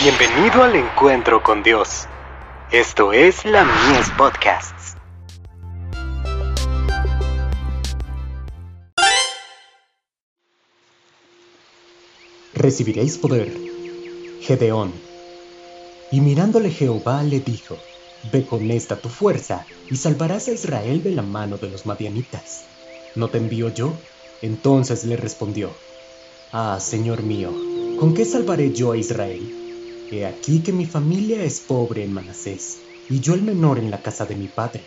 Bienvenido al encuentro con Dios. Esto es la Mies Podcasts. Recibiréis poder. Gedeón. Y mirándole Jehová le dijo, Ve con esta tu fuerza y salvarás a Israel de la mano de los madianitas. ¿No te envío yo? Entonces le respondió, Ah, Señor mío, ¿con qué salvaré yo a Israel? He aquí que mi familia es pobre en Manasés, y yo el menor en la casa de mi padre.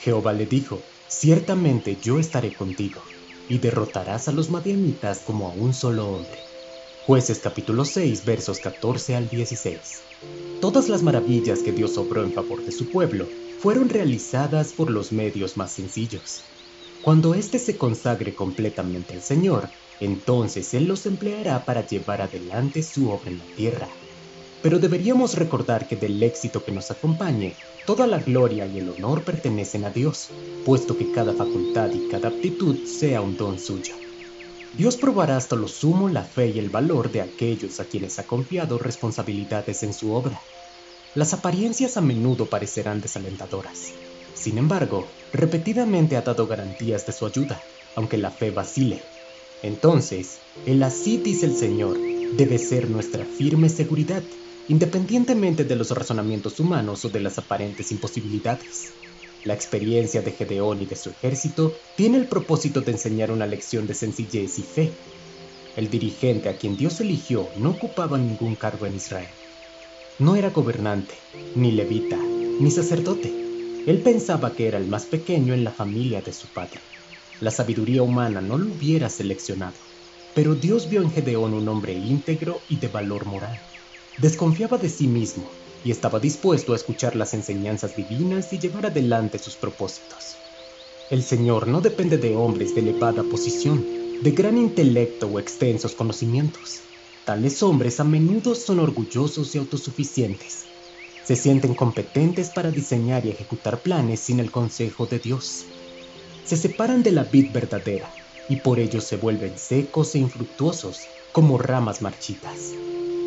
Jehová le dijo, Ciertamente yo estaré contigo, y derrotarás a los madianitas como a un solo hombre. Jueces capítulo 6 versos 14 al 16. Todas las maravillas que Dios obró en favor de su pueblo fueron realizadas por los medios más sencillos. Cuando éste se consagre completamente al Señor, entonces Él los empleará para llevar adelante su obra en la tierra. Pero deberíamos recordar que del éxito que nos acompañe, toda la gloria y el honor pertenecen a Dios, puesto que cada facultad y cada aptitud sea un don suyo. Dios probará hasta lo sumo la fe y el valor de aquellos a quienes ha confiado responsabilidades en su obra. Las apariencias a menudo parecerán desalentadoras. Sin embargo, repetidamente ha dado garantías de su ayuda, aunque la fe vacile. Entonces, el así dice el Señor debe ser nuestra firme seguridad independientemente de los razonamientos humanos o de las aparentes imposibilidades. La experiencia de Gedeón y de su ejército tiene el propósito de enseñar una lección de sencillez y fe. El dirigente a quien Dios eligió no ocupaba ningún cargo en Israel. No era gobernante, ni levita, ni sacerdote. Él pensaba que era el más pequeño en la familia de su padre. La sabiduría humana no lo hubiera seleccionado, pero Dios vio en Gedeón un hombre íntegro y de valor moral. Desconfiaba de sí mismo y estaba dispuesto a escuchar las enseñanzas divinas y llevar adelante sus propósitos. El Señor no depende de hombres de elevada posición, de gran intelecto o extensos conocimientos. Tales hombres a menudo son orgullosos y autosuficientes. Se sienten competentes para diseñar y ejecutar planes sin el consejo de Dios. Se separan de la vid verdadera y por ello se vuelven secos e infructuosos como ramas marchitas.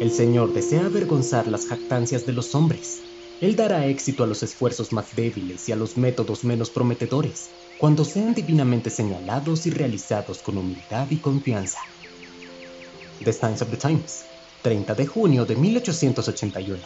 El Señor desea avergonzar las jactancias de los hombres. Él dará éxito a los esfuerzos más débiles y a los métodos menos prometedores, cuando sean divinamente señalados y realizados con humildad y confianza. The Times of the Times, 30 de junio de 1881.